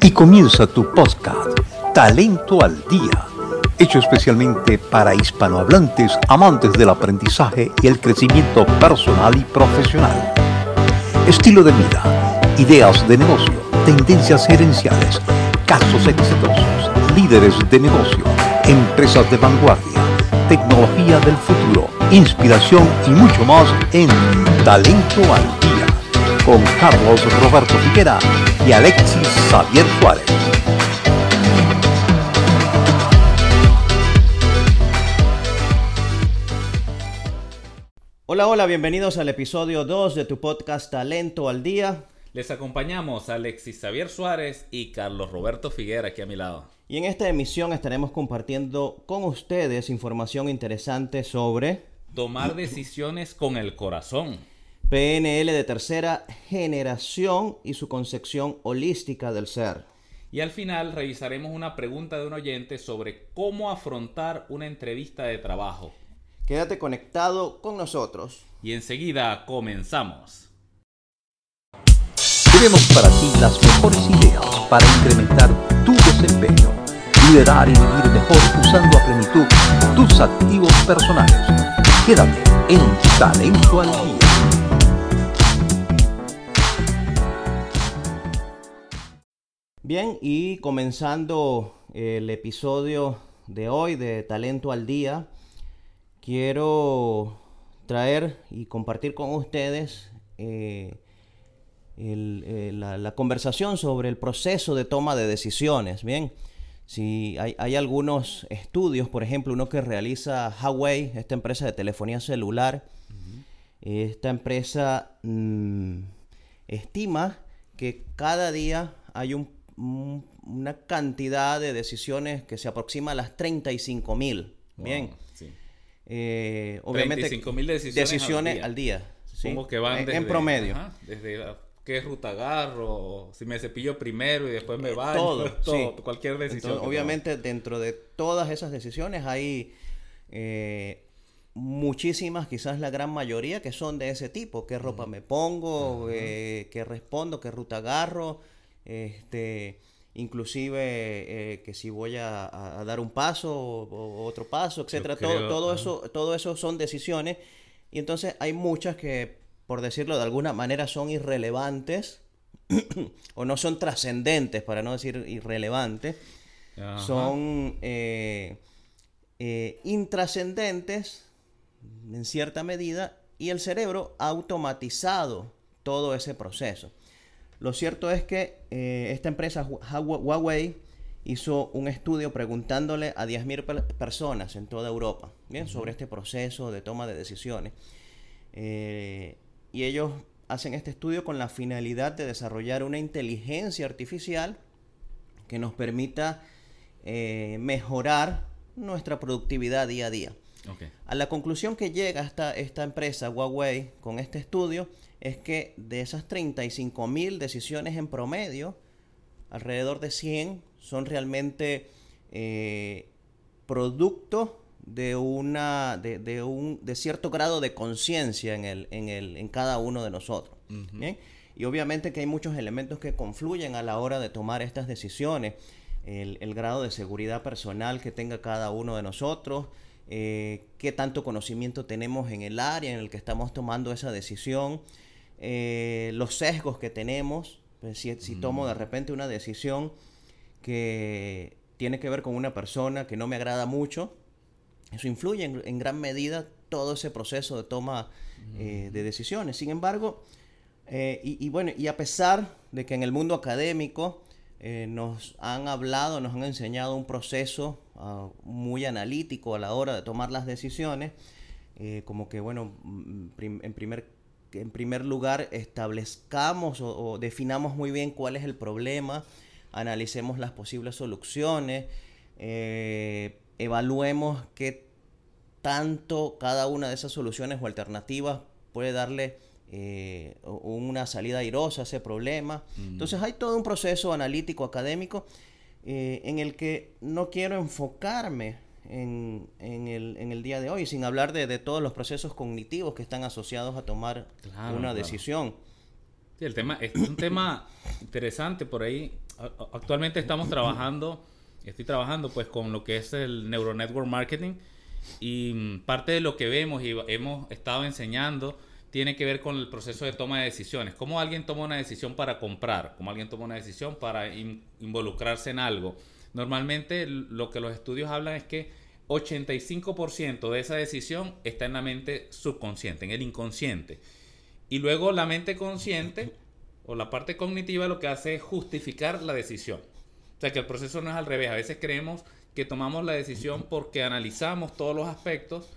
Y comienza tu podcast, Talento al Día, hecho especialmente para hispanohablantes amantes del aprendizaje y el crecimiento personal y profesional. Estilo de vida, ideas de negocio, tendencias gerenciales, casos exitosos, líderes de negocio, empresas de vanguardia, tecnología del futuro, inspiración y mucho más en Talento al Día con Carlos Roberto Figuera y Alexis Xavier Suárez. Hola, hola, bienvenidos al episodio 2 de tu podcast Talento al Día. Les acompañamos Alexis Xavier Suárez y Carlos Roberto Figuera aquí a mi lado. Y en esta emisión estaremos compartiendo con ustedes información interesante sobre Tomar decisiones con el corazón. PNL de tercera generación y su concepción holística del ser. Y al final revisaremos una pregunta de un oyente sobre cómo afrontar una entrevista de trabajo. Quédate conectado con nosotros. Y enseguida comenzamos. Tenemos para ti las mejores ideas para incrementar tu desempeño, liderar y vivir mejor usando a plenitud tus activos personales. Quédate en Talento al Día. Bien, y comenzando el episodio de hoy de Talento al Día, quiero traer y compartir con ustedes eh, el, eh, la, la conversación sobre el proceso de toma de decisiones. Bien, si hay, hay algunos estudios, por ejemplo, uno que realiza Huawei, esta empresa de telefonía celular, esta empresa mm, estima que cada día hay un- una cantidad de decisiones que se aproxima a las 35 mil. Bien. Sí. Eh, obviamente 35.000 decisiones, decisiones al día. ¿sí? Supongo que van en, desde, en promedio. ajá, desde la- qué ruta agarro, si me cepillo primero y después me baño. todo, todo, sí. cualquier decisión. Entonces, obviamente, dentro de todas esas decisiones hay eh, muchísimas, quizás la gran mayoría, que son de ese tipo. ¿Qué ropa me pongo? Eh, ¿Qué respondo? ¿Qué ruta agarro? Este, inclusive eh, que si voy a, dar un paso o, o otro paso, etcétera. Todo, creo, todo ajá. eso, todo eso son decisiones. Y entonces hay muchas que, por decirlo de alguna manera, son irrelevantes o no son trascendentes, para no decir irrelevantes, Ajá. son eh, eh, intrascendentes en cierta medida y el cerebro ha automatizado todo ese proceso. Lo cierto es que eh, esta empresa Hu- Hua- Huawei hizo un estudio preguntándole a 10.000 per- personas en toda Europa ¿bien? sobre este proceso de toma de decisiones. Eh, y ellos hacen este estudio con la finalidad de desarrollar una inteligencia artificial que nos permita eh, mejorar nuestra productividad día a día. A la conclusión que llega esta, esta empresa Huawei con este estudio es que de esas 35 mil decisiones en promedio, alrededor de 100 son realmente eh, producto de una de, de un de cierto grado de conciencia en el, en el en cada uno de nosotros. ¿bien? y obviamente que hay muchos elementos que confluyen a la hora de tomar estas decisiones. El, el grado de seguridad personal que tenga cada uno de nosotros eh, qué tanto conocimiento tenemos en el área en el que estamos tomando esa decisión eh, los sesgos que tenemos pues, si, si tomo de repente una decisión que tiene que ver con una persona que no me agrada mucho, eso influye en, en gran medida todo ese proceso de toma eh, de decisiones. Sin embargo, eh, y, y bueno, y a pesar de que en el mundo académico eh, nos han hablado, nos han enseñado un proceso ah, muy analítico a la hora de tomar las decisiones, eh, como que, bueno, mm, prim- en primer, en primer lugar establezcamos o, o definamos muy bien cuál es el problema, analicemos las posibles soluciones, eh, evaluemos qué tanto cada una de esas soluciones o alternativas puede darle eh, una salida airosa a ese problema. Entonces hay todo un proceso analítico académico eh, en el que no quiero enfocarme en, en el, en el día de hoy, sin hablar de, de todos los procesos cognitivos que están asociados a tomar Claro, una claro. decisión. Sí, el tema es un tema interesante por ahí. Actualmente estamos trabajando, estoy trabajando pues con lo que es el Neuro Network Marketing y mm, parte de lo que vemos y hemos estado enseñando tiene que ver con el proceso de toma de decisiones. Cómo alguien toma una decisión para comprar, cómo alguien toma una decisión para involucrarse en algo. Normalmente lo que los estudios hablan es que 85% de esa decisión está en la mente subconsciente, en el inconsciente. Y luego la mente consciente o la parte cognitiva lo que hace es justificar la decisión. O sea que el proceso no es al revés. A veces creemos que tomamos la decisión porque analizamos todos los aspectos,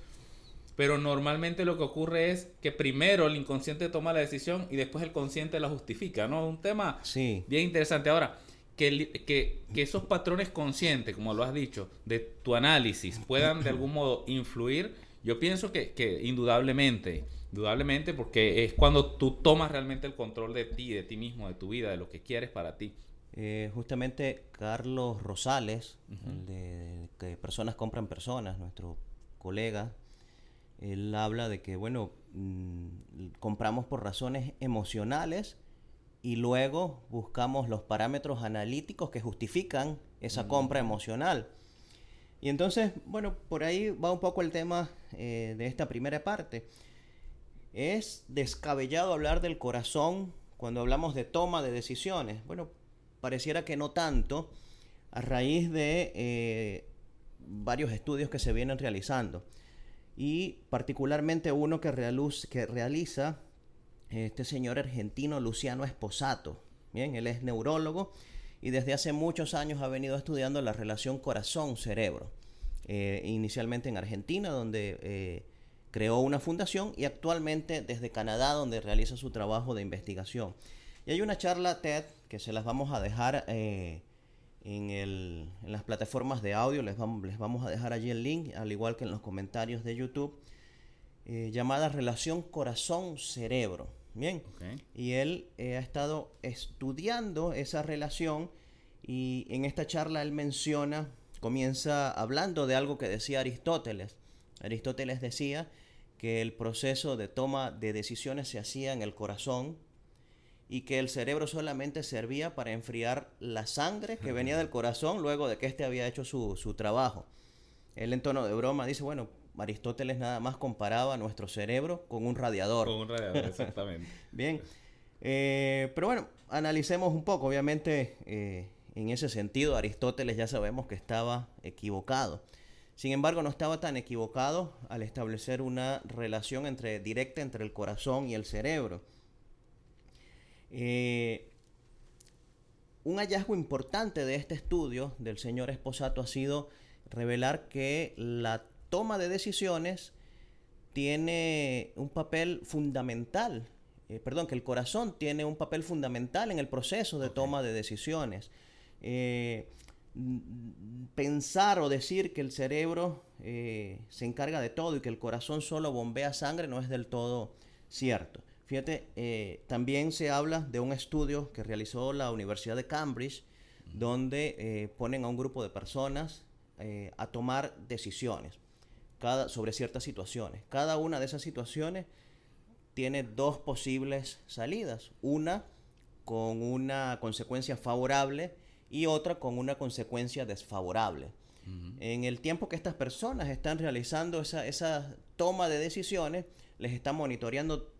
pero normalmente lo que ocurre es que primero el inconsciente toma la decisión y después el consciente la justifica, ¿no? Un tema sí. bien interesante. Ahora, que, que, que, esos patrones conscientes, como lo has dicho, de tu análisis puedan de algún modo influir, yo pienso que, que indudablemente, indudablemente, porque es cuando tú tomas realmente el control de ti, de ti mismo, de tu vida, de lo que quieres para ti. Eh, justamente Carlos Rosales, de, que Personas Compran Personas, nuestro colega, él habla de que, bueno, mm, compramos por razones emocionales y luego buscamos los parámetros analíticos que justifican esa compra emocional. Y entonces, bueno, por ahí va un poco el tema eh, de esta primera parte. Es descabellado hablar del corazón cuando hablamos de toma de decisiones. Bueno, pareciera que no tanto a raíz de eh, varios estudios que se vienen realizando. Y particularmente uno que, realiza este señor argentino Luciano Esposato. Bien, él es neurólogo y desde hace muchos años ha venido estudiando la relación corazón-cerebro. Eh, inicialmente en Argentina, donde eh, creó una fundación, y actualmente desde Canadá, donde realiza su trabajo de investigación. Y hay una charla TED que se las vamos a dejar eh, en, el, en, las plataformas de audio, les vamos, les vamos a dejar allí el link, al igual que en los comentarios de YouTube, llamada Relación Corazón-Cerebro. Bien. Y él eh, ha estado estudiando esa relación y en esta charla él menciona, comienza hablando de algo que decía Aristóteles. Aristóteles decía que el proceso de toma de decisiones se hacía en el corazón y que el cerebro solamente servía para enfriar la sangre que venía del corazón luego de que éste había hecho su, su trabajo. Él en tono de broma dice, bueno, Aristóteles nada más comparaba nuestro cerebro con un radiador. Con un radiador, exactamente. Bien. Eh, pero bueno, analicemos un poco. Obviamente, eh, en ese sentido, Aristóteles ya sabemos que estaba equivocado. Sin embargo, no estaba tan equivocado al establecer una relación entre, directa entre el corazón y el cerebro. Eh, un hallazgo importante de este estudio del señor Esposato ha sido revelar que la toma de decisiones tiene un papel fundamental, eh, perdón, que el corazón tiene un papel fundamental en el proceso de toma de decisiones. Eh, pensar o decir que el cerebro eh, se encarga de todo y que el corazón solo bombea sangre no es del todo cierto. Fíjate, también se habla de un estudio que realizó la Universidad de Cambridge, donde ponen a un grupo de personas a tomar decisiones sobre ciertas situaciones. Cada una de esas situaciones tiene dos posibles salidas. Una con una consecuencia favorable y otra con una consecuencia desfavorable. En el tiempo que estas personas están realizando esa, esa toma de decisiones, les está monitoreando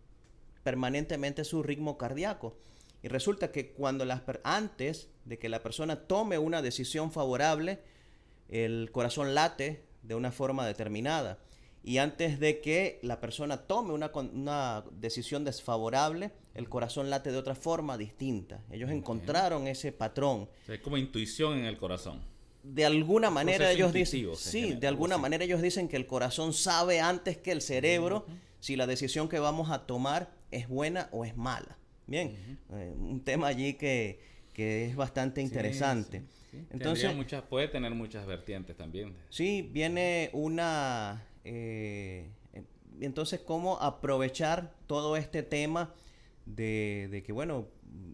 permanentemente su ritmo cardíaco. Y resulta que cuando las antes de que la persona tome una decisión favorable, el corazón late de una forma determinada. Y antes de que la persona tome una, una decisión desfavorable, el corazón late de otra forma distinta. Ellos encontraron ese patrón. es como intuición en el corazón. De alguna manera ellos dicen, sí, de alguna manera ellos dicen que el corazón sabe antes que el cerebro si la decisión que vamos a tomar es buena o es mala. Bien, eh, un tema allí que, que es bastante interesante. Entonces, muchas, puede tener muchas vertientes también. Sí, viene una... Eh, entonces, ¿cómo aprovechar todo este tema de, que, bueno,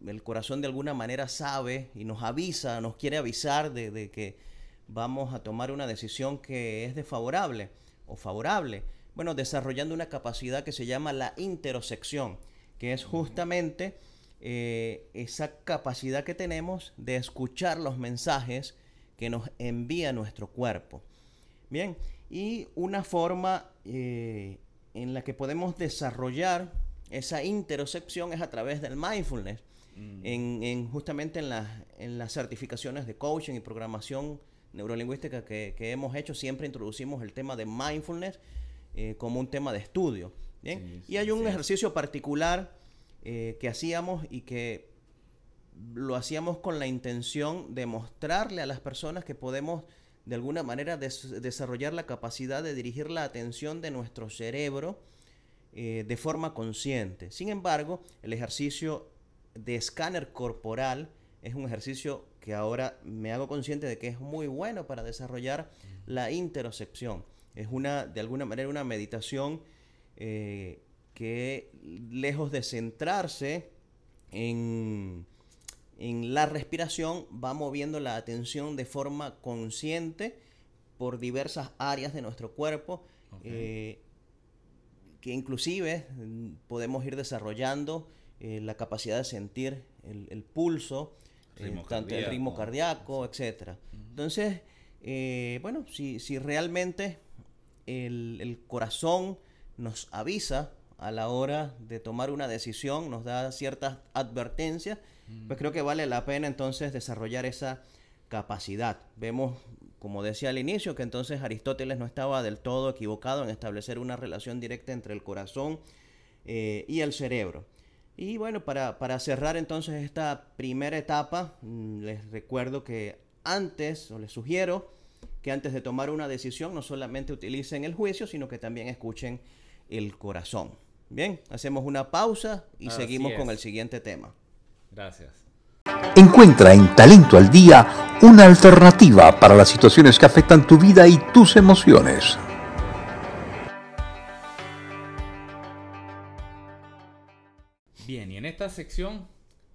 el corazón de alguna manera sabe y nos avisa, nos quiere avisar de, de que vamos a tomar una decisión que es desfavorable o favorable? Bueno, desarrollando una capacidad que se llama la interocepción, que es justamente eh, esa capacidad que tenemos de escuchar los mensajes que nos envía nuestro cuerpo. Bien, y una forma eh, en la que podemos desarrollar esa interocepción es a través del mindfulness. Mm. En, justamente en, en las certificaciones de coaching y programación neurolingüística que, hemos hecho, siempre introducimos el tema de mindfulness eh, como un tema de estudio. y hay un ejercicio particular eh, que hacíamos y que lo hacíamos con la intención de mostrarle a las personas que podemos de alguna manera desarrollar la capacidad de dirigir la atención de nuestro cerebro eh, de forma consciente. Sin embargo, el ejercicio de escáner corporal es un ejercicio que ahora me hago consciente de que es muy bueno para desarrollar la interocepción. Es una, de alguna manera, una meditación eh, que lejos de centrarse en, en, la respiración, va moviendo la atención de forma consciente por diversas áreas de nuestro cuerpo, eh, que inclusive mm, podemos ir desarrollando eh, la capacidad de sentir el, pulso, eh, tanto el ritmo cardíaco, etc. Entonces, bueno, si, si realmente el, el corazón nos avisa a la hora de tomar una decisión, nos da ciertas advertencias, pues creo que vale la pena entonces desarrollar esa capacidad. Vemos, como decía al inicio, que entonces Aristóteles no estaba del todo equivocado en establecer una relación directa entre el corazón eh, y el cerebro. Y bueno, para, para, cerrar entonces esta primera etapa, mm, les recuerdo que antes, o les sugiero que antes de tomar una decisión no solamente utilicen el juicio, sino que también escuchen el corazón. Bien, hacemos una pausa y seguimos con el siguiente tema. Gracias. Encuentra en Talento al Día una alternativa para las situaciones que afectan tu vida y tus emociones. Bien, y en esta sección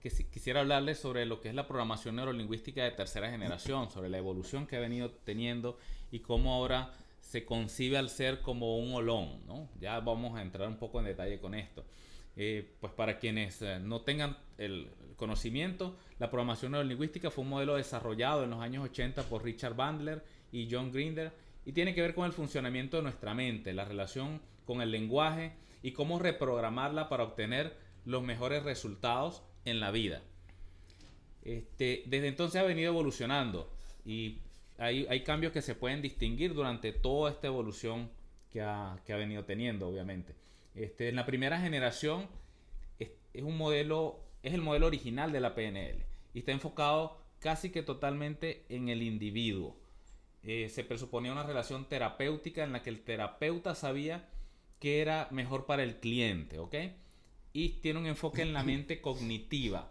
quisiera hablarles sobre lo que es la programación neurolingüística de tercera generación, sobre la evolución que ha venido teniendo y cómo ahora se concibe al ser como un olón, ¿no? Ya vamos a entrar un poco en detalle con esto. Eh, pues para quienes eh, no tengan el conocimiento, la programación neurolingüística fue un modelo desarrollado en los años 80 por Richard Bandler y John Grinder y tiene que ver con el funcionamiento de nuestra mente, la relación con el lenguaje y cómo reprogramarla para obtener los mejores resultados en la vida. Este, desde entonces ha venido evolucionando y hay, cambios que se pueden distinguir durante toda esta evolución que ha, venido teniendo, obviamente. Este, en la primera generación es, un modelo, es el modelo original de la PNL y está enfocado casi que totalmente en el individuo. Eh, se presuponía una relación terapéutica en la que el terapeuta sabía qué era mejor para el cliente, ¿ok? Y tiene un enfoque en la mente cognitiva.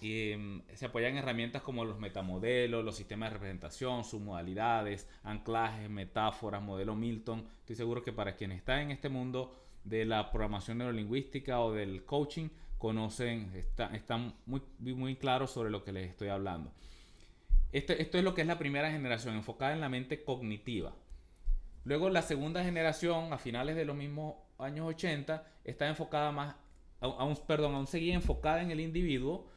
Em, se apoyan herramientas como los metamodelos, los sistemas de representación, sus modalidades, anclajes, metáforas, modelo Milton. Estoy seguro que para quienes están en este mundo de la programación neurolingüística o del coaching, conocen, están muy, muy claros sobre lo que les estoy hablando. Este, esto es lo que es la primera generación, enfocada en la mente cognitiva. Luego la segunda generación, a finales de los mismos años 80, está enfocada más, aún, perdón, aún seguía enfocada en el individuo,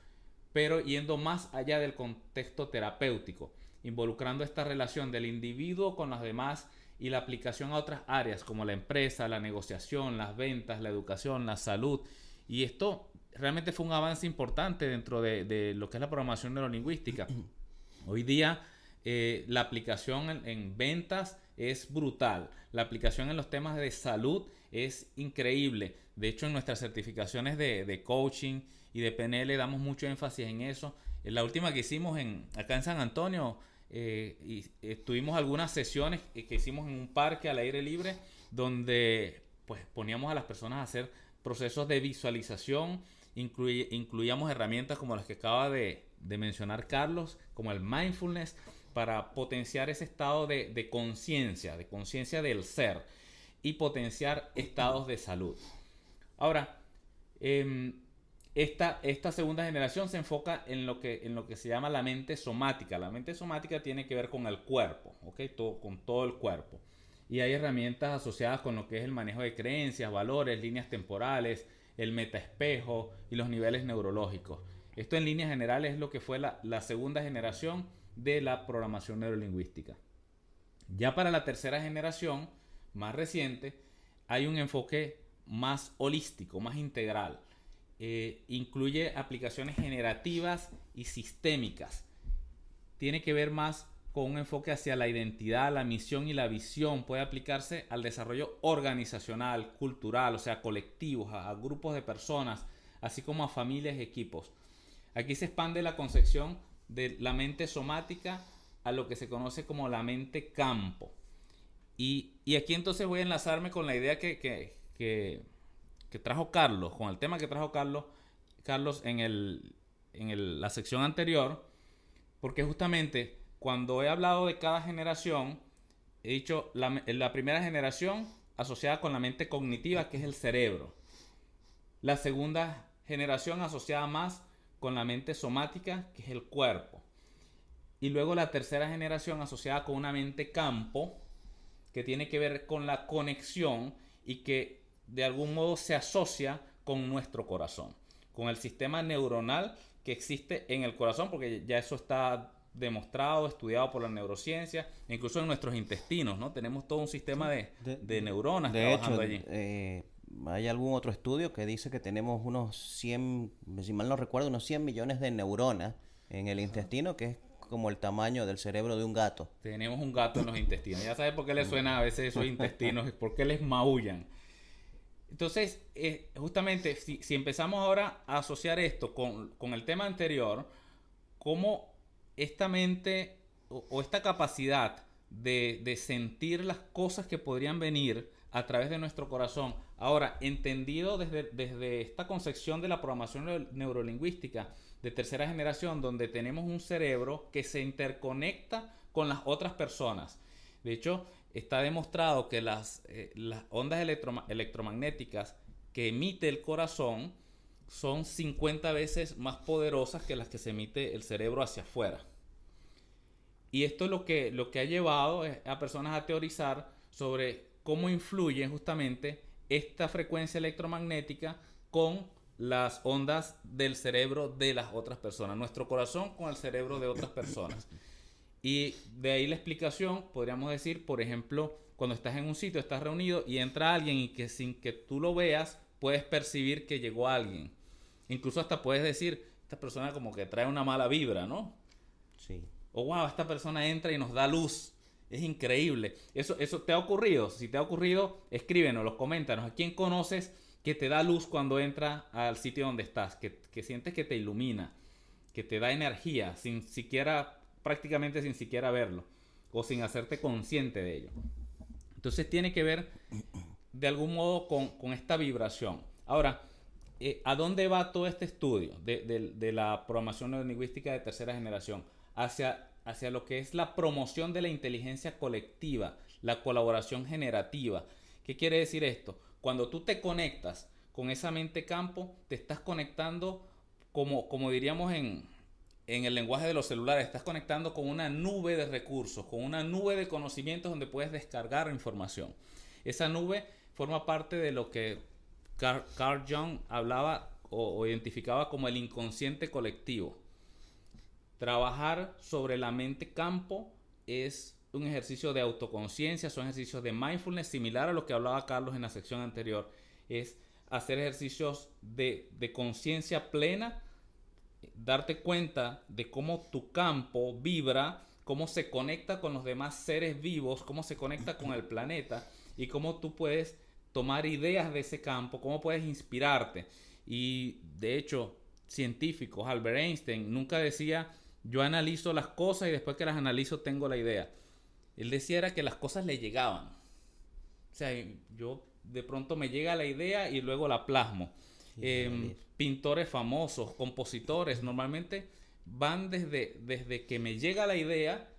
pero yendo más allá del contexto terapéutico, involucrando esta relación del individuo con los demás y la aplicación a otras áreas como la empresa, la negociación, las ventas, la educación, la salud. Y esto realmente fue un avance importante dentro de, lo que es la programación neurolingüística. Hoy día eh, la aplicación en, ventas es brutal. La aplicación en los temas de salud es increíble. De hecho, en nuestras certificaciones de, coaching, y de PNL damos mucho énfasis en eso. En la última que hicimos en, acá en San Antonio, eh, y estuvimos algunas sesiones que hicimos en un parque al aire libre donde pues poníamos a las personas a hacer procesos de visualización, incluíamos herramientas como las que acaba de, mencionar Carlos, como el mindfulness, para potenciar ese estado de conciencia, de conciencia del ser y potenciar estados de salud. Ahora, eh, esta, esta, segunda generación se enfoca en lo, que, en lo que se llama la mente somática. La mente somática tiene que ver con el cuerpo, con todo el cuerpo. Y hay herramientas asociadas con lo que es el manejo de creencias, valores, líneas temporales, el metaespejo y los niveles neurológicos. Esto en líneas generales es lo que fue la, la segunda generación de la programación neurolingüística. Ya para la tercera generación, más reciente, hay un enfoque más holístico, más integral. Eh, incluye aplicaciones generativas y sistémicas. Tiene que ver más con un enfoque hacia la identidad, la misión y la visión. Puede aplicarse al desarrollo organizacional, cultural, o sea, colectivos, a, grupos de personas, así como a familias y equipos. Aquí se expande la concepción de la mente somática a lo que se conoce como la mente campo. Y, aquí entonces voy a enlazarme con la idea que, trajo Carlos, con el tema que trajo Carlos, Carlos en, el, en la sección anterior, porque justamente cuando he hablado de cada generación, he dicho la, la primera generación asociada con la mente cognitiva, que es el cerebro. La segunda generación asociada más con la mente somática, que es el cuerpo. Y luego la tercera generación asociada con una mente campo, que tiene que ver con la conexión y que de algún modo se asocia con nuestro corazón, con el sistema neuronal que existe en el corazón, porque ya eso está demostrado, estudiado por la neurociencia, incluso en nuestros intestinos, ¿no? Tenemos todo un sistema de, neuronas de trabajando hecho, allí. Eh, hay algún otro estudio que dice que tenemos unos 100, si mal no recuerdo, unos 100 millones de neuronas en el intestino, que es como el tamaño del cerebro de un gato. Tenemos un gato en los intestinos. Ya sabes por qué le suena a veces esos intestinos, por qué les maullan. Entonces, eh, justamente, si, empezamos ahora a asociar esto con, el tema anterior, cómo esta mente o, esta capacidad de, de, sentir las cosas que podrían venir a través de nuestro corazón, ahora entendido desde, desde esta concepción de la programación neurolingüística, de tercera generación donde tenemos un cerebro que se interconecta con las otras personas. De hecho, está demostrado que las, eh, ondas electromagnéticas que emite el corazón son 50 veces más poderosas que las que se emite el cerebro hacia afuera. Y esto es lo que, lo que ha llevado a personas a teorizar sobre cómo influye justamente esta frecuencia electromagnética con las ondas del cerebro de las otras personas, nuestro corazón con el cerebro de otras personas. Y de ahí la explicación, podríamos decir, por ejemplo, cuando estás en un sitio, estás reunido y entra alguien y que sin que tú lo veas, puedes percibir que llegó alguien. Incluso hasta puedes decir, esta persona como que trae una mala vibra, ¿no? Sí. O wow, esta persona entra y nos da luz. Es increíble. Eso, eso te ha ocurrido. Si te ha ocurrido, escríbenos, los coméntanos. ¿A quién conoces que te da luz cuando entra al sitio donde estás, que, sientes que te ilumina, que te da energía, sin siquiera, prácticamente sin siquiera verlo, o sin hacerte consciente de ello. Entonces tiene que ver de algún modo con, esta vibración. Ahora, eh, ¿a dónde va todo este estudio de, la programación neurolingüística de tercera generación? Hacia, hacia lo que es la promoción de la inteligencia colectiva, la colaboración generativa. ¿Qué quiere decir esto? Cuando tú te conectas con esa mente campo, te estás conectando como, como diríamos en, en el lenguaje de los celulares, estás conectando con una nube de recursos, con una nube de conocimientos donde puedes descargar información. Esa nube forma parte de lo que Carl, Jung hablaba o, identificaba como el inconsciente colectivo. Trabajar sobre la mente campo es un ejercicio de autoconciencia, son ejercicios de mindfulness, similar a lo que hablaba Carlos en la sección anterior. Es hacer ejercicios de, conciencia plena, darte cuenta de cómo tu campo vibra, cómo se conecta con los demás seres vivos, cómo se conecta con el planeta y cómo tú puedes tomar ideas de ese campo, cómo puedes inspirarte. Y de hecho, científicos, Albert Einstein nunca decía, yo analizo las cosas y después que las analizo tengo la idea. Él decía era que las cosas le llegaban. O sea, yo de pronto me llega la idea y luego la plasmo. Em, pintores famosos, compositores, normalmente van desde, desde que me llega la idea,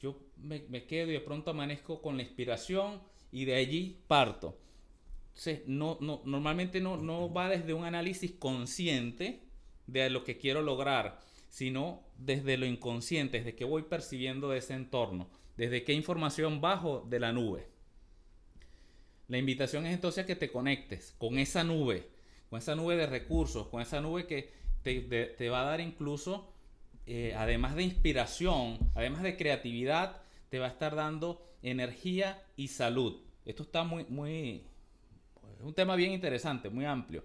yo me, quedo y de pronto amanezco con la inspiración y de allí parto. Entonces, no, no, normalmente no, no va desde un análisis consciente de lo que quiero lograr, sino desde lo inconsciente, desde que voy percibiendo de ese entorno desde qué información bajo de la nube. La invitación es entonces a que te conectes con esa nube, con esa nube de recursos, con esa nube que te, va a dar incluso, eh, además de inspiración, además de creatividad, te va a estar dando energía y salud. Esto está muy, muy, es un tema bien interesante, muy amplio.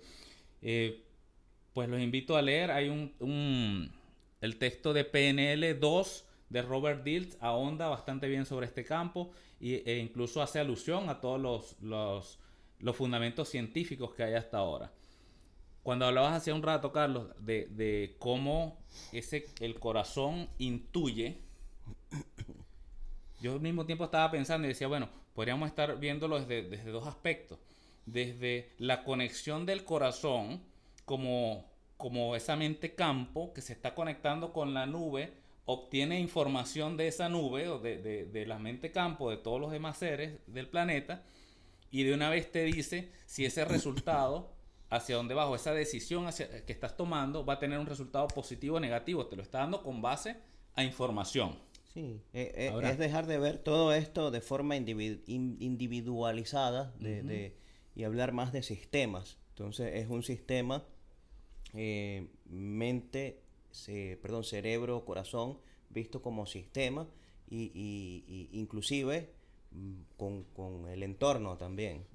Eh, pues los invito a leer, hay un, el texto de PNL 2 de Robert Dilts ahonda bastante bien sobre este campo e incluso hace alusión a todos los, los, los fundamentos científicos que hay hasta ahora. Cuando hablabas hace un rato, Carlos, de, de cómo ese, el corazón intuye, yo al mismo tiempo estaba pensando y decía, bueno, podríamos estar viéndolo desde, desde dos aspectos. Desde la conexión del corazón como, como esa mente campo que se está conectando con la nube obtiene información de esa nube o de, la mente campo de todos los demás seres del planeta y de una vez te dice si ese resultado hacia dónde vas o esa decisión hacia, que estás tomando va a tener un resultado positivo o negativo. Te lo está dando con base a información. Sí, eh, eh, es dejar de ver todo esto de forma individualizada y hablar más de sistemas. Entonces es un sistema eh, mente perdón, cerebro, corazón, visto como sistema y, inclusive mm, con, el entorno también.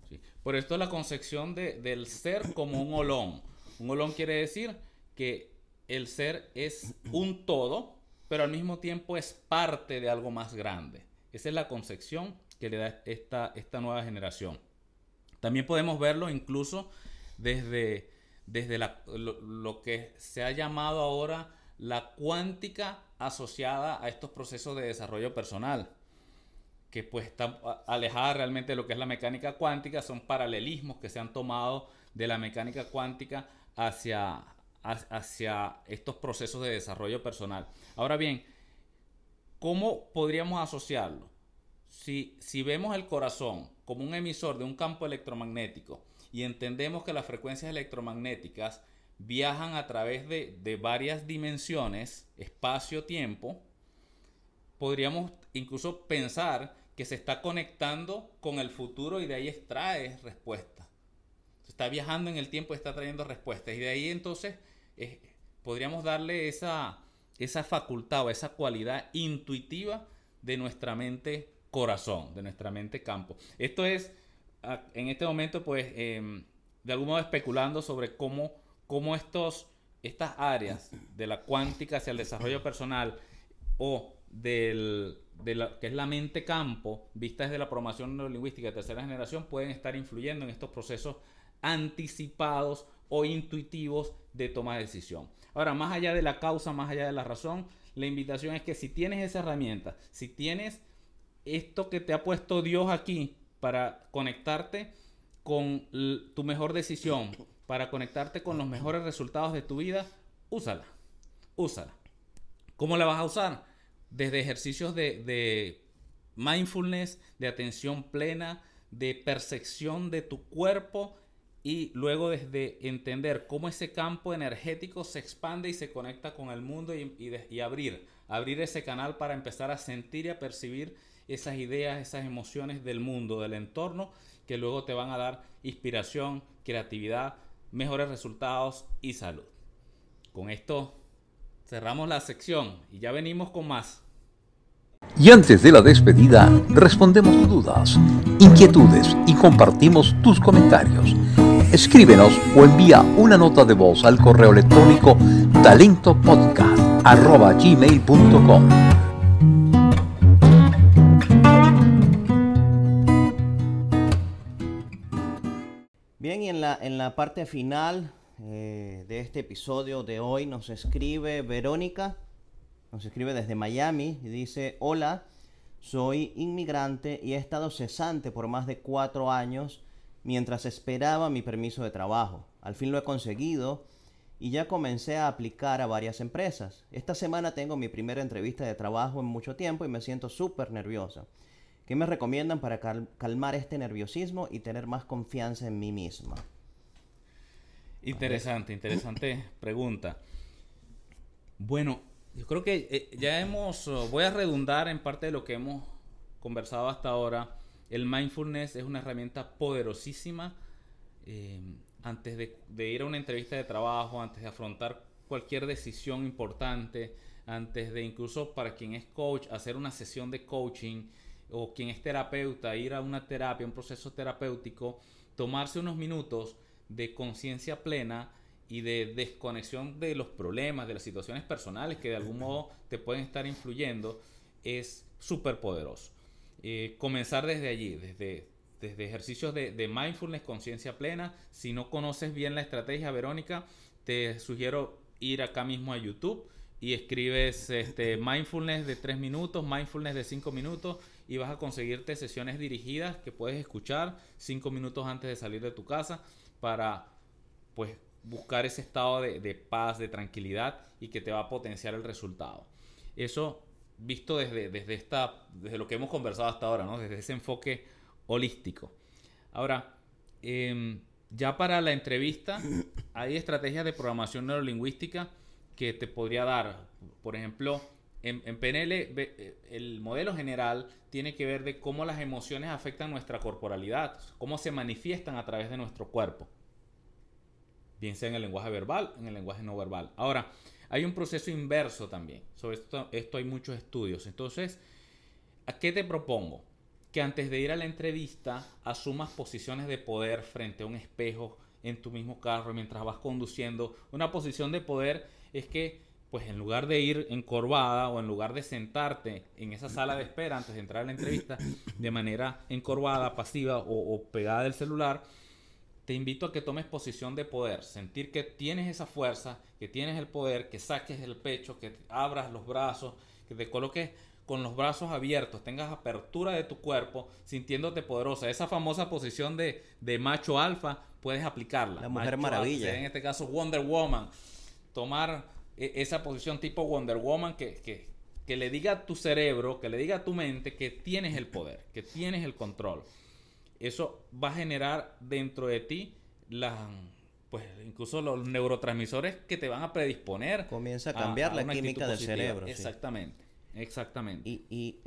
Por esto la concepción de, del ser como un olón. Un olón quiere decir que el ser es un todo, pero al mismo tiempo es parte de algo más grande. Esa es la concepción que le da esta, esta nueva generación. También podemos verlo incluso desde desde lo, que se ha llamado ahora la cuántica asociada a estos procesos de desarrollo personal, que pues está alejada realmente de lo que es la mecánica cuántica, son paralelismos que se han tomado de la mecánica cuántica hacia, hacia estos procesos de desarrollo personal. Ahora bien, ¿cómo podríamos asociarlo? Si, si vemos el corazón como un emisor de un campo electromagnético, y entendemos que las frecuencias electromagnéticas viajan a través de, varias dimensiones, espacio-tiempo, podríamos incluso pensar que se está conectando con el futuro y de ahí extrae respuestas. Está viajando en el tiempo y está trayendo respuestas. Y de ahí entonces eh, podríamos darle esa, esa facultad o esa cualidad intuitiva de nuestra mente corazón, de nuestra mente campo. Esto es en este momento, pues, em, de algún modo especulando sobre cómo, cómo estos, estas áreas de la cuántica hacia el desarrollo personal o del, de la, que es la mente campo, vista desde la programación neurolingüística de tercera generación, pueden estar influyendo en estos procesos anticipados o intuitivos de toma de decisión. Ahora, más allá de la causa, más allá de la razón, la invitación es que si tienes esa herramienta, si tienes esto que te ha puesto Dios aquí para conectarte con tu mejor decisión, para conectarte con los mejores resultados de tu vida, úsala. Úsala. ¿Cómo la vas a usar? Desde ejercicios de, mindfulness, de atención plena, de percepción de tu cuerpo y luego desde entender cómo ese campo energético se expande y se conecta con el mundo y, y, abrir, abrir ese canal para empezar a sentir y a percibir esas ideas, esas emociones del mundo, del entorno, que luego te van a dar inspiración, creatividad, mejores resultados y salud. Con esto cerramos la sección y ya venimos con más. Y antes de la despedida, respondemos tus dudas, inquietudes y compartimos tus comentarios. Escríbenos o envía una nota de voz al correo electrónico talentopodcast.gmail.com en la parte final eh, de este episodio de hoy nos escribe Verónica, nos escribe desde Miami y dice, hola, soy inmigrante y he estado cesante por más de cuatro años mientras esperaba mi permiso de trabajo. Al fin lo he conseguido y ya comencé a aplicar a varias empresas. Esta semana tengo mi primera entrevista de trabajo en mucho tiempo y me siento súper nerviosa. ¿Qué me recomiendan para calmar este nerviosismo y tener más confianza en mí misma? Interesante, interesante pregunta. Bueno, yo creo que eh, ya hemos, voy a redundar en parte de lo que hemos conversado hasta ahora. El mindfulness es una herramienta poderosísima. Eh, antes de, ir a una entrevista de trabajo, antes de afrontar cualquier decisión importante, antes de incluso para quien es coach, hacer una sesión de coaching o quien es terapeuta, ir a una terapia, un proceso terapéutico, tomarse unos minutos de conciencia plena y de desconexión de los problemas, de las situaciones personales que de algún modo te pueden estar influyendo, es súper poderoso. Eh, comenzar desde allí, desde, desde ejercicios de, mindfulness, conciencia plena. Si no conoces bien la estrategia, Verónica, te sugiero ir acá mismo a YouTube y escribes este, mindfulness de 3 minutos, mindfulness de 5 minutos y vas a conseguirte sesiones dirigidas que puedes escuchar 5 minutos antes de salir de tu casa para pues buscar ese estado de, paz, de tranquilidad y que te va a potenciar el resultado. Eso visto desde, desde, esta, desde lo que hemos conversado hasta ahora, ¿no? desde ese enfoque holístico. Ahora, em, ya para la entrevista hay estrategias de programación neurolingüística que te podría dar, por ejemplo, en, PNL eh, el modelo general tiene que ver de cómo las emociones afectan nuestra corporalidad, cómo se manifiestan a través de nuestro cuerpo, bien sea en el lenguaje verbal, en el lenguaje no verbal. Ahora, hay un proceso inverso también. Sobre esto, esto hay muchos estudios. Entonces, ¿a qué te propongo? Que antes de ir a la entrevista asumas posiciones de poder frente a un espejo en tu mismo carro mientras vas conduciendo. Una posición de poder es que, pues en lugar de ir encorvada o en lugar de sentarte en esa sala de espera antes de entrar a la entrevista de manera encorvada, pasiva o, o pegada del celular, te invito a que tomes posición de poder, sentir que tienes esa fuerza, que tienes el poder, que saques el pecho, que abras los brazos, que te coloques con los brazos abiertos, tengas apertura de tu cuerpo, sintiéndote poderosa. Esa famosa posición de, macho alfa, puedes aplicarla. La mujer maravilla. en este caso Wonder Woman. Tomar esa posición tipo Wonder Woman que, que, que le diga a tu cerebro, que le diga a tu mente que tienes el poder, que tienes el control eso va a generar dentro de ti las pues incluso los neurotransmisores que te van a predisponer. Comienza a cambiar la química del cerebro. Exactamente, exactamente. Y, y,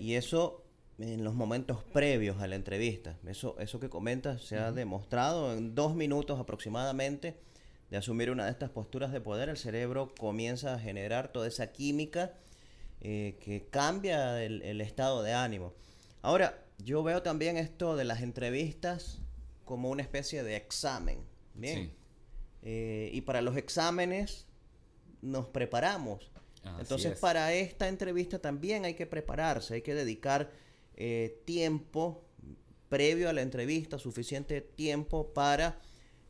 y eso en los momentos previos a la entrevista, eso, eso que comentas se ha demostrado en dos minutos aproximadamente de asumir una de estas posturas de poder, el cerebro comienza a generar toda esa química eh, que cambia el, el estado de ánimo. Ahora, yo veo también esto de las entrevistas como una especie de examen. Bien. Eh, y para los exámenes nos preparamos. Entonces, para esta entrevista también hay que prepararse, hay que dedicar eh, tiempo previo a la entrevista, suficiente tiempo para,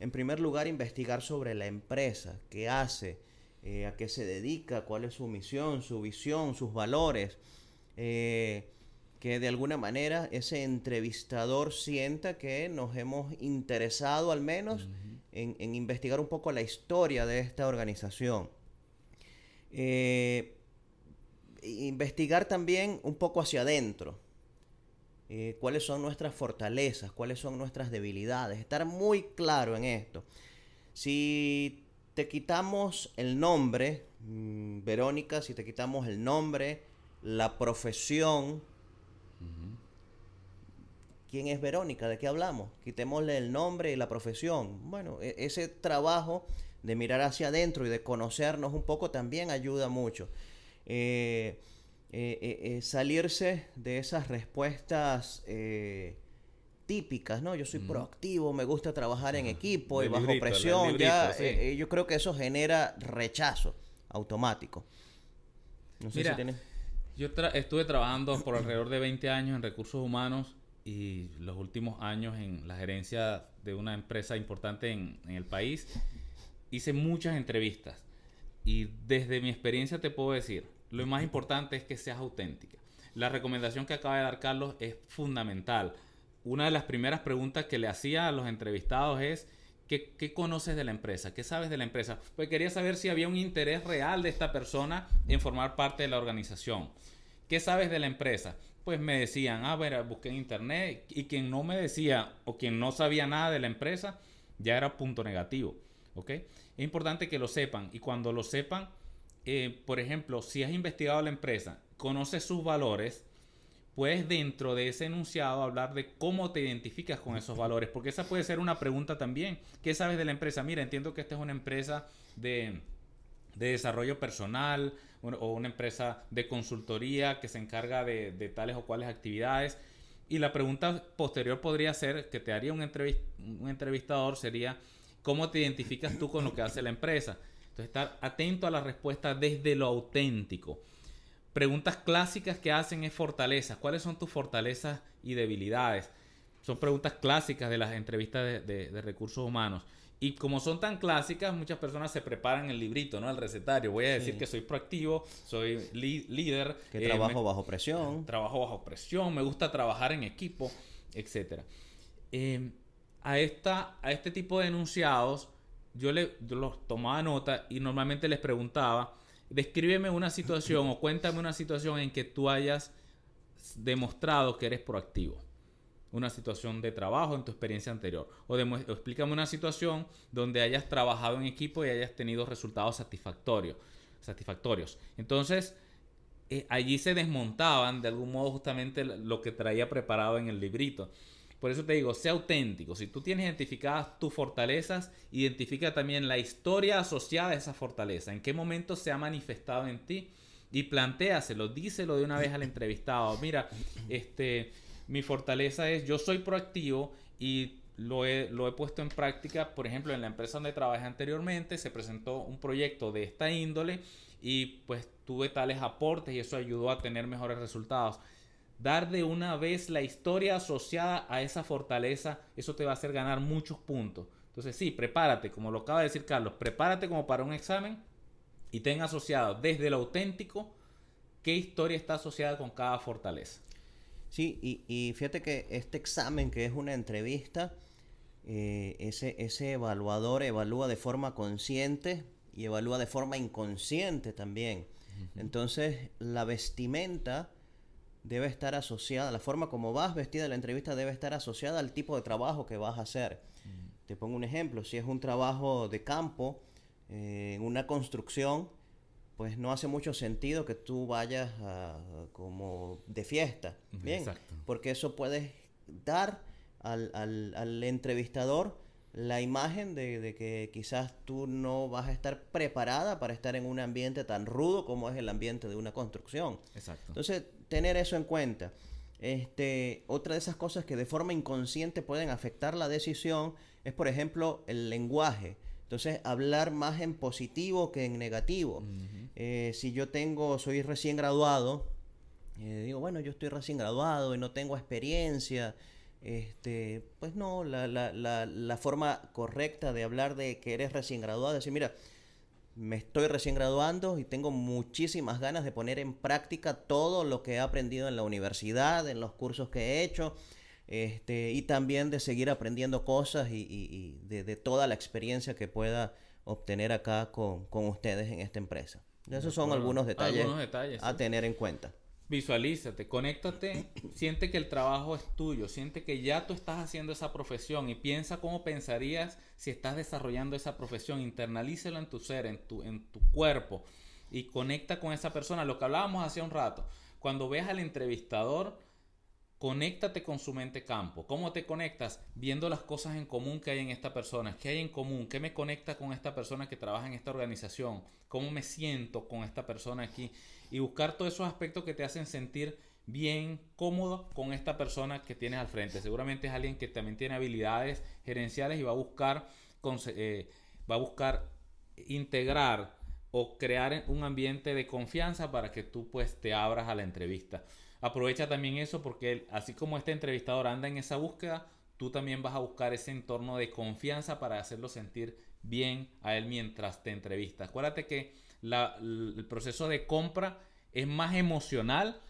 en primer lugar, investigar sobre la empresa, qué hace, eh, a qué se dedica, cuál es su misión, su visión, sus valores que de alguna manera ese entrevistador sienta que nos hemos interesado al menos en, investigar un poco la historia de esta organización. Eh, investigar también un poco hacia adentro. Eh, cuáles son nuestras fortalezas, cuáles son nuestras debilidades. Estar muy claro en esto. Si te quitamos el nombre, mm, Verónica, si te quitamos el nombre, la profesión, ¿Quién es Verónica? ¿De qué hablamos? Quitémosle el nombre y la profesión. Bueno, e, ese trabajo de mirar hacia adentro y de conocernos un poco también ayuda mucho. Eh, eh, eh, salirse de esas respuestas típicas, ¿no? Yo soy proactivo, me gusta trabajar en equipo y bajo presión. ya, yo creo que eso genera rechazo automático. No sé si tienes... Yo estuve trabajando por alrededor de 20 años en recursos humanos y los últimos años en la gerencia de una empresa importante en, el país, hice muchas entrevistas y desde mi experiencia te puedo decir, lo más importante es que seas auténtica. La recomendación que acaba de dar Carlos es fundamental. Una de las primeras preguntas que le hacía a los entrevistados es, ¿qué, ¿qué, conoces de la empresa? ¿Qué sabes de la empresa? Pues quería saber si había un interés real de esta persona en formar parte de la organización. ¿Qué sabes de la empresa? pues me decían, ah, ver, busqué en internet y quien no me decía o quien no sabía nada de la empresa, ya era punto negativo, ¿ok? Es importante que lo sepan y cuando lo sepan, eh, por ejemplo, si has investigado la empresa, conoces sus valores, puedes dentro de ese enunciado hablar de cómo te identificas con esos valores, porque esa puede ser una pregunta también. ¿Qué sabes de la empresa? Mira, entiendo que esta es una empresa de, desarrollo personal o una empresa de consultoría que se encarga de, tales o cuales actividades. Y la pregunta posterior podría ser, que te haría un, un entrevistador, sería, ¿cómo te identificas tú con lo que hace la empresa? Entonces, estar atento a la respuesta desde lo auténtico. Preguntas clásicas que hacen es fortalezas. ¿Cuáles son tus fortalezas y debilidades? Son preguntas clásicas de las entrevistas de, recursos humanos. Y como son tan clásicas, muchas personas se preparan el librito, ¿no? El recetario. Voy a decir que soy proactivo, soy líder. Que trabajo bajo presión. Trabajo bajo presión, me gusta trabajar en equipo, etc. Eh, a, esta, a este tipo de enunciados, yo, le, los tomaba nota y normalmente les preguntaba descríbeme una situación o cuéntame una situación en que tú hayas demostrado que eres proactivo. Una situación de trabajo en tu experiencia anterior. O, explícame una situación donde hayas trabajado en equipo y hayas tenido resultados satisfactorios. satisfactorios. Entonces, eh, allí se desmontaban de algún modo justamente lo que traía preparado en el librito. Por eso te digo, sea auténtico. Si tú tienes identificadas tus fortalezas, identifica también la historia asociada a esa fortaleza. En qué momento se ha manifestado en ti y plantéaselo, díselo de una vez al entrevistado. Mira, este, mi fortaleza es yo soy proactivo y lo he, lo he puesto en práctica. Por ejemplo, en la empresa donde trabajé anteriormente se presentó un proyecto de esta índole y pues tuve tales aportes y eso ayudó a tener mejores resultados dar de una vez la historia asociada a esa fortaleza, eso te va a hacer ganar muchos puntos. Entonces sí, prepárate, como lo acaba de decir Carlos, prepárate como para un examen y ten asociado desde lo auténtico qué historia está asociada con cada fortaleza. Sí, y, fíjate que este examen que es una entrevista, eh, ese, ese evaluador evalúa de forma consciente y evalúa de forma inconsciente también. Entonces, la vestimenta debe estar asociada, la forma como vas vestida en la entrevista debe estar asociada al tipo de trabajo que vas a hacer. Te pongo un ejemplo, si es un trabajo de campo, eh, en una construcción, pues no hace mucho sentido que tú vayas como de fiesta, ¿bien? Porque eso puede dar al, al, al entrevistador la imagen de, que quizás tú no vas a estar preparada para estar en un ambiente tan rudo como es el ambiente de una construcción. Exacto. Entonces, tener eso en cuenta. Este, otra de esas cosas que de forma inconsciente pueden afectar la decisión es, por ejemplo, el lenguaje. Entonces, hablar más en positivo que en negativo. Eh, si yo tengo, soy recién graduado, eh, digo, bueno, yo estoy recién graduado y no tengo experiencia, este, pues no, la, la, la, la, forma correcta de hablar de que eres recién graduado, decir, mira, me estoy recién graduando y tengo muchísimas ganas de poner en práctica todo lo que he aprendido en la universidad, en los cursos que he hecho, este, y también de seguir aprendiendo cosas y, y, de, de, toda la experiencia que pueda obtener acá con, con ustedes en esta empresa. Esos son algunos detalles, a tener en cuenta. Visualízate, conéctate, siente que el trabajo es tuyo, siente que ya tú estás haciendo esa profesión y piensa cómo pensarías si estás desarrollando esa profesión, internalícelo en tu ser, en tu, en tu cuerpo y conecta con esa persona. Lo que hablábamos hace un rato, cuando veas al entrevistador, conéctate con su mente campo. ¿Cómo te conectas? Viendo las cosas en común que hay en esta persona. ¿Qué hay en común? ¿Qué me conecta con esta persona que trabaja en esta organización? ¿Cómo me siento con esta persona aquí? Y buscar todos esos aspectos que te hacen sentir bien cómodo con esta persona que tienes al frente. Seguramente es alguien que también tiene habilidades gerenciales y va a buscar, eh, va a buscar integrar o crear un ambiente de confianza para que tú pues te abras a la entrevista aprovecha también eso porque así como este entrevistador anda en esa búsqueda, tú también vas a buscar ese entorno de confianza para hacerlo sentir bien a él mientras te entrevistas. Acuérdate que el proceso de compra es más emocional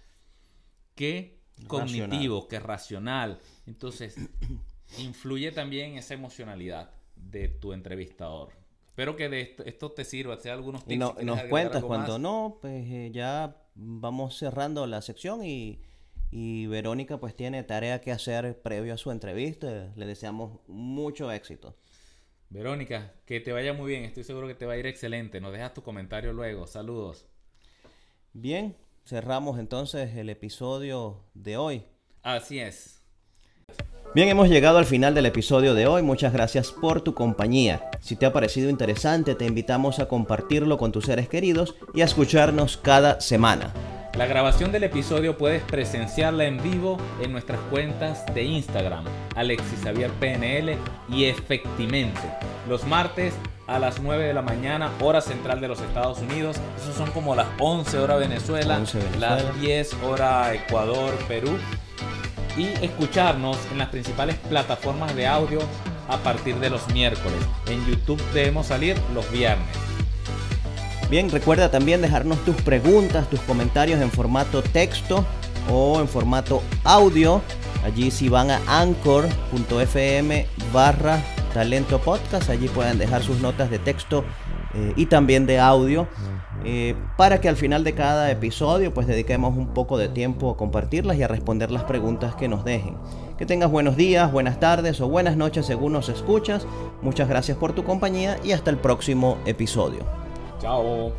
que cognitivo, que racional. Entonces, influye también esa emocionalidad de tu entrevistador. Espero que de esto, te sirva, sea algunos tips. Y nos cuentas cuando no, pues eh, ya vamos cerrando la sección y, y Verónica pues tiene tarea que hacer previo a su entrevista. Le deseamos mucho éxito. Verónica, que te vaya muy bien. Estoy seguro que te va a ir excelente. Nos dejas tu comentario luego. Saludos. Bien, cerramos entonces el episodio de hoy. Así es. Bien, hemos llegado al final del episodio de hoy. Muchas gracias por tu compañía. Si te ha parecido interesante, te invitamos a compartirlo con tus seres queridos y a escucharnos cada semana. La grabación del episodio puedes presenciarla en vivo en nuestras cuentas de Instagram, Alexis Xavier PNL y Efectivamente, los martes a las 9 de la mañana, hora central de los Estados Unidos. Eso son como las 11 hora Venezuela, 11 Venezuela. las 10 hora Ecuador, Perú. Y escucharnos en las principales plataformas de audio a partir de los miércoles. En YouTube debemos salir los viernes. Recuerda también dejarnos tus preguntas, tus comentarios en formato texto o en formato audio. Allí si van a anchor.fm barra talento podcast, allí pueden dejar sus notas de texto eh, y también de audio eh, para que al final de cada episodio pues dediquemos un poco de tiempo a compartirlas y a responder las preguntas que nos dejen. Que tengas buenos días, buenas tardes o buenas noches según nos escuchas. Muchas gracias por tu compañía y hasta el próximo episodio. 加油。